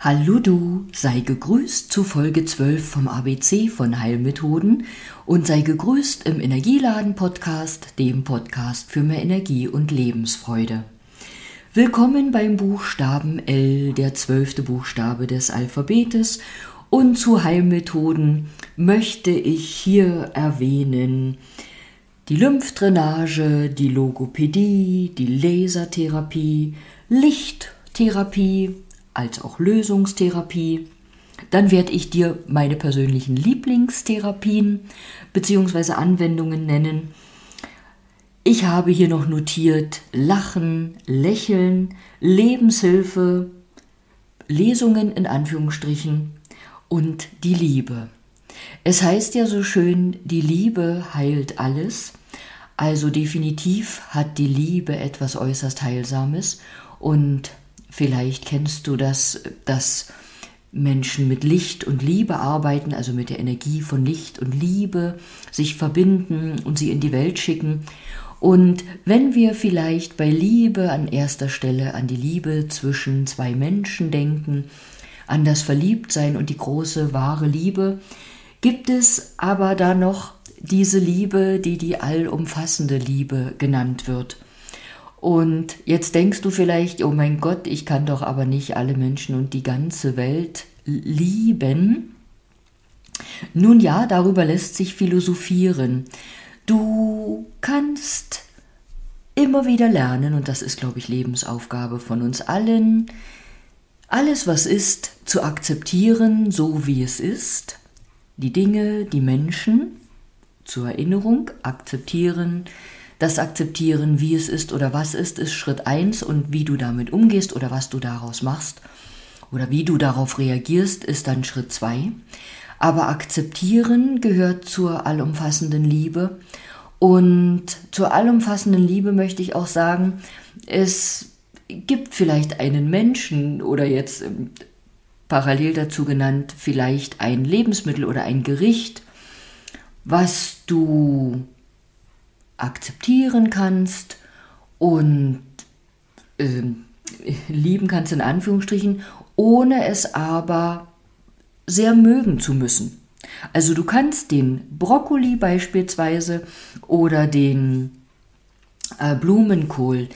Hallo du, sei gegrüßt zu Folge 12 vom ABC von Heilmethoden und sei gegrüßt im Energieladen Podcast, dem Podcast für mehr Energie und Lebensfreude. Willkommen beim Buchstaben L, der zwölfte Buchstabe des Alphabetes und zu Heilmethoden möchte ich hier erwähnen die Lymphdrainage, die Logopädie, die Lasertherapie, Lichttherapie, als auch Lösungstherapie. Dann werde ich dir meine persönlichen Lieblingstherapien bzw. Anwendungen nennen. Ich habe hier noch notiert Lachen, Lächeln, Lebenshilfe, Lesungen in Anführungsstrichen und die Liebe. Es heißt ja so schön, die Liebe heilt alles. Also definitiv hat die Liebe etwas äußerst Heilsames und Vielleicht kennst du das, dass Menschen mit Licht und Liebe arbeiten, also mit der Energie von Licht und Liebe, sich verbinden und sie in die Welt schicken. Und wenn wir vielleicht bei Liebe an erster Stelle an die Liebe zwischen zwei Menschen denken, an das Verliebtsein und die große wahre Liebe, gibt es aber da noch diese Liebe, die die allumfassende Liebe genannt wird. Und jetzt denkst du vielleicht, oh mein Gott, ich kann doch aber nicht alle Menschen und die ganze Welt lieben. Nun ja, darüber lässt sich philosophieren. Du kannst immer wieder lernen, und das ist, glaube ich, Lebensaufgabe von uns allen, alles, was ist, zu akzeptieren, so wie es ist, die Dinge, die Menschen, zur Erinnerung, akzeptieren, das Akzeptieren, wie es ist oder was ist, ist Schritt eins und wie du damit umgehst oder was du daraus machst oder wie du darauf reagierst, ist dann Schritt zwei. Aber akzeptieren gehört zur allumfassenden Liebe. Und zur allumfassenden Liebe möchte ich auch sagen, es gibt vielleicht einen Menschen oder jetzt parallel dazu genannt vielleicht ein Lebensmittel oder ein Gericht, was du akzeptieren kannst und äh, lieben kannst in Anführungsstrichen, ohne es aber sehr mögen zu müssen. Also du kannst den Brokkoli beispielsweise oder den äh, Blumenkohl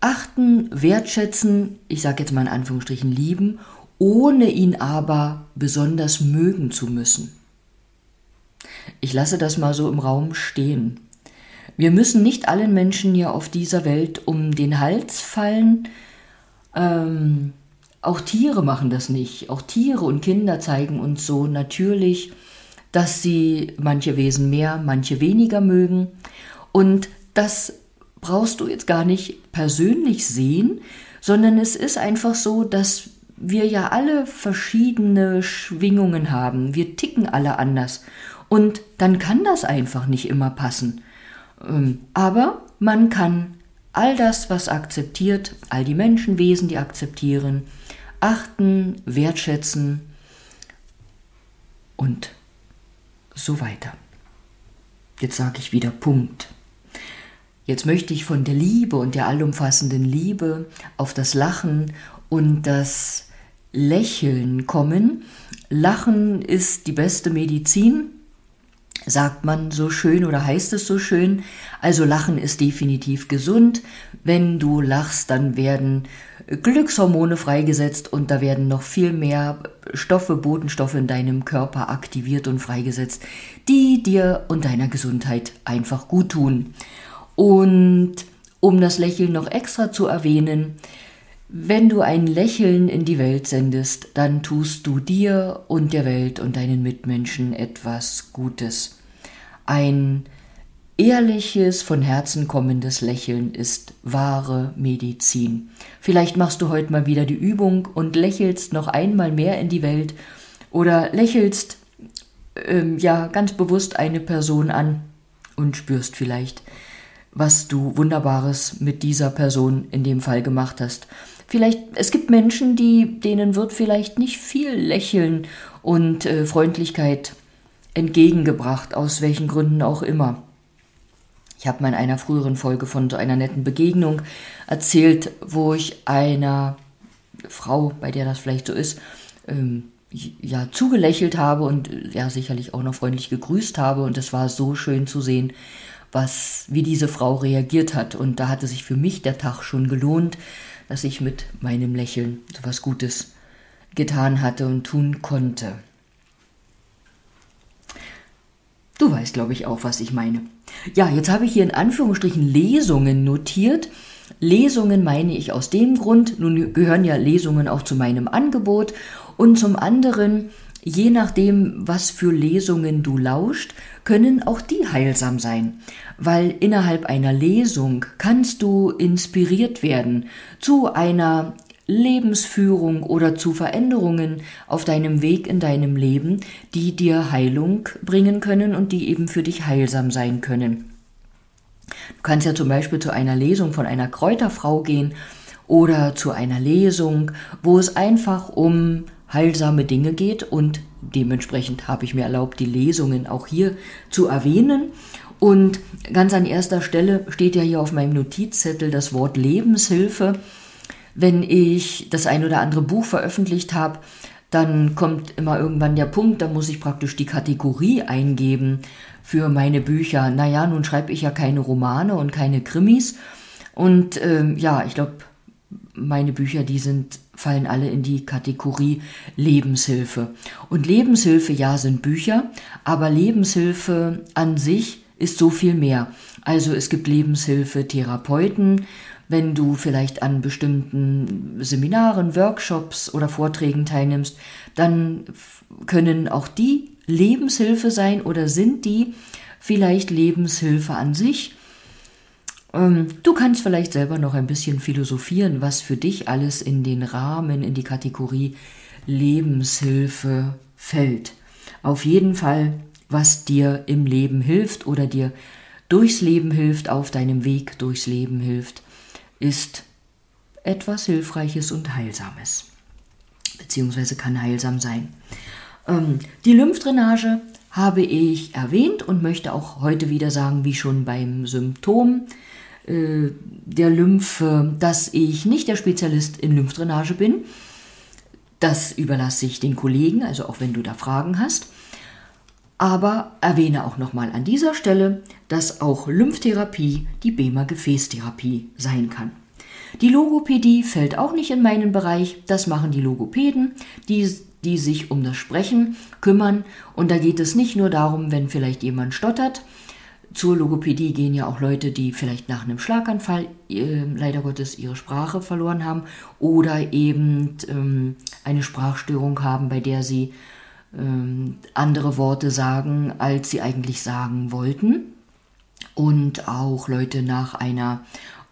achten, wertschätzen, ich sage jetzt mal in Anführungsstrichen lieben, ohne ihn aber besonders mögen zu müssen. Ich lasse das mal so im Raum stehen. Wir müssen nicht allen Menschen hier auf dieser Welt um den Hals fallen. Ähm, auch Tiere machen das nicht. Auch Tiere und Kinder zeigen uns so natürlich, dass sie manche Wesen mehr, manche weniger mögen. Und das brauchst du jetzt gar nicht persönlich sehen, sondern es ist einfach so, dass wir ja alle verschiedene Schwingungen haben. Wir ticken alle anders. Und dann kann das einfach nicht immer passen. Ähm, aber man kann all das, was akzeptiert, all die Menschenwesen, die akzeptieren, achten, wertschätzen und so weiter. Jetzt sage ich wieder Punkt. Jetzt möchte ich von der Liebe und der allumfassenden Liebe auf das Lachen und das Lächeln kommen. Lachen ist die beste Medizin sagt man so schön oder heißt es so schön. Also Lachen ist definitiv gesund. Wenn du lachst, dann werden Glückshormone freigesetzt und da werden noch viel mehr Stoffe, Botenstoffe in deinem Körper aktiviert und freigesetzt, die dir und deiner Gesundheit einfach gut tun. Und um das Lächeln noch extra zu erwähnen, wenn du ein Lächeln in die Welt sendest, dann tust du dir und der Welt und deinen Mitmenschen etwas Gutes. Ein ehrliches, von Herzen kommendes Lächeln ist wahre Medizin. Vielleicht machst du heute mal wieder die Übung und lächelst noch einmal mehr in die Welt oder lächelst ähm, ja ganz bewusst eine Person an und spürst vielleicht, was du Wunderbares mit dieser Person in dem Fall gemacht hast. Vielleicht, es gibt Menschen, die, denen wird vielleicht nicht viel Lächeln und äh, Freundlichkeit entgegengebracht, aus welchen Gründen auch immer. Ich habe mal in einer früheren Folge von so einer netten Begegnung erzählt, wo ich einer Frau, bei der das vielleicht so ist, ähm, ja, zugelächelt habe und ja, sicherlich auch noch freundlich gegrüßt habe. Und es war so schön zu sehen, was, wie diese Frau reagiert hat. Und da hatte sich für mich der Tag schon gelohnt, dass ich mit meinem Lächeln so was Gutes getan hatte und tun konnte. Du weißt, glaube ich, auch, was ich meine. Ja, jetzt habe ich hier in Anführungsstrichen Lesungen notiert. Lesungen meine ich aus dem Grund, nun gehören ja Lesungen auch zu meinem Angebot und zum anderen, je nachdem, was für Lesungen du lauscht, können auch die heilsam sein, weil innerhalb einer Lesung kannst du inspiriert werden zu einer Lebensführung oder zu Veränderungen auf deinem Weg in deinem Leben, die dir Heilung bringen können und die eben für dich heilsam sein können. Du kannst ja zum Beispiel zu einer Lesung von einer Kräuterfrau gehen oder zu einer Lesung, wo es einfach um heilsame Dinge geht und dementsprechend habe ich mir erlaubt, die Lesungen auch hier zu erwähnen. Und ganz an erster Stelle steht ja hier auf meinem Notizzettel das Wort Lebenshilfe. Wenn ich das ein oder andere Buch veröffentlicht habe, dann kommt immer irgendwann der Punkt, da muss ich praktisch die Kategorie eingeben für meine Bücher. Naja, nun schreibe ich ja keine Romane und keine Krimis. Und ähm, ja, ich glaube, meine Bücher, die sind, fallen alle in die Kategorie Lebenshilfe. Und Lebenshilfe, ja, sind Bücher, aber Lebenshilfe an sich ist so viel mehr. Also es gibt Lebenshilfe Therapeuten, wenn du vielleicht an bestimmten Seminaren, Workshops oder Vorträgen teilnimmst, dann können auch die Lebenshilfe sein oder sind die vielleicht Lebenshilfe an sich. Ähm, du kannst vielleicht selber noch ein bisschen philosophieren, was für dich alles in den Rahmen, in die Kategorie Lebenshilfe fällt. Auf jeden Fall, was dir im Leben hilft oder dir durchs Leben hilft, auf deinem Weg durchs Leben hilft ist etwas Hilfreiches und Heilsames, beziehungsweise kann heilsam sein. Ähm, die Lymphdrainage habe ich erwähnt und möchte auch heute wieder sagen, wie schon beim Symptom äh, der Lymphe, dass ich nicht der Spezialist in Lymphdrainage bin. Das überlasse ich den Kollegen, also auch wenn du da Fragen hast. Aber erwähne auch nochmal an dieser Stelle, dass auch Lymphtherapie die BEMA-Gefäßtherapie sein kann. Die Logopädie fällt auch nicht in meinen Bereich, das machen die Logopäden, die, die sich um das Sprechen kümmern. Und da geht es nicht nur darum, wenn vielleicht jemand stottert. Zur Logopädie gehen ja auch Leute, die vielleicht nach einem Schlaganfall äh, leider Gottes ihre Sprache verloren haben oder eben ähm, eine Sprachstörung haben, bei der sie ähm, andere Worte sagen, als sie eigentlich sagen wollten. Und auch Leute nach einer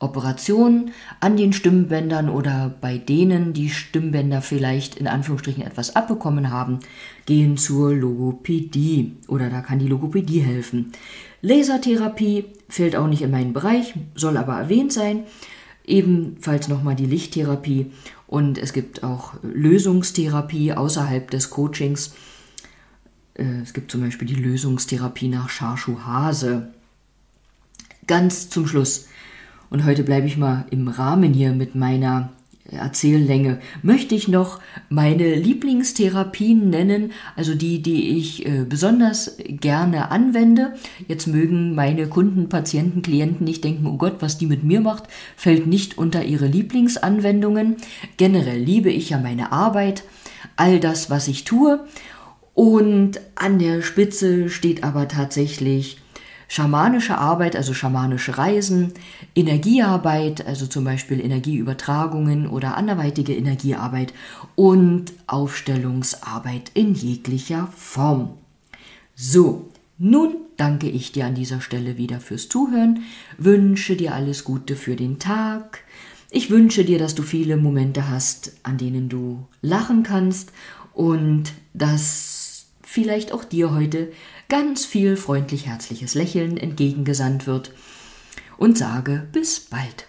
Operation an den Stimmbändern oder bei denen die Stimmbänder vielleicht in Anführungsstrichen etwas abbekommen haben, gehen zur Logopädie oder da kann die Logopädie helfen. Lasertherapie fällt auch nicht in meinen Bereich, soll aber erwähnt sein. Ebenfalls nochmal die Lichttherapie und es gibt auch Lösungstherapie außerhalb des Coachings äh, es gibt zum Beispiel die Lösungstherapie nach Charschuhase. Ganz zum Schluss, und heute bleibe ich mal im Rahmen hier mit meiner Erzähllänge, möchte ich noch meine Lieblingstherapien nennen, also die, die ich äh, besonders gerne anwende. Jetzt mögen meine Kunden, Patienten, Klienten nicht denken, oh Gott, was die mit mir macht, fällt nicht unter ihre Lieblingsanwendungen. Generell liebe ich ja meine Arbeit, all das, was ich tue und an der Spitze steht aber tatsächlich schamanische Arbeit, also schamanische Reisen, Energiearbeit, also zum Beispiel Energieübertragungen oder anderweitige Energiearbeit und Aufstellungsarbeit in jeglicher Form. So, nun danke ich dir an dieser Stelle wieder fürs Zuhören, wünsche dir alles Gute für den Tag. Ich wünsche dir, dass du viele Momente hast, an denen du lachen kannst und dass vielleicht auch dir heute ganz viel freundlich herzliches Lächeln entgegengesandt wird und sage bis bald.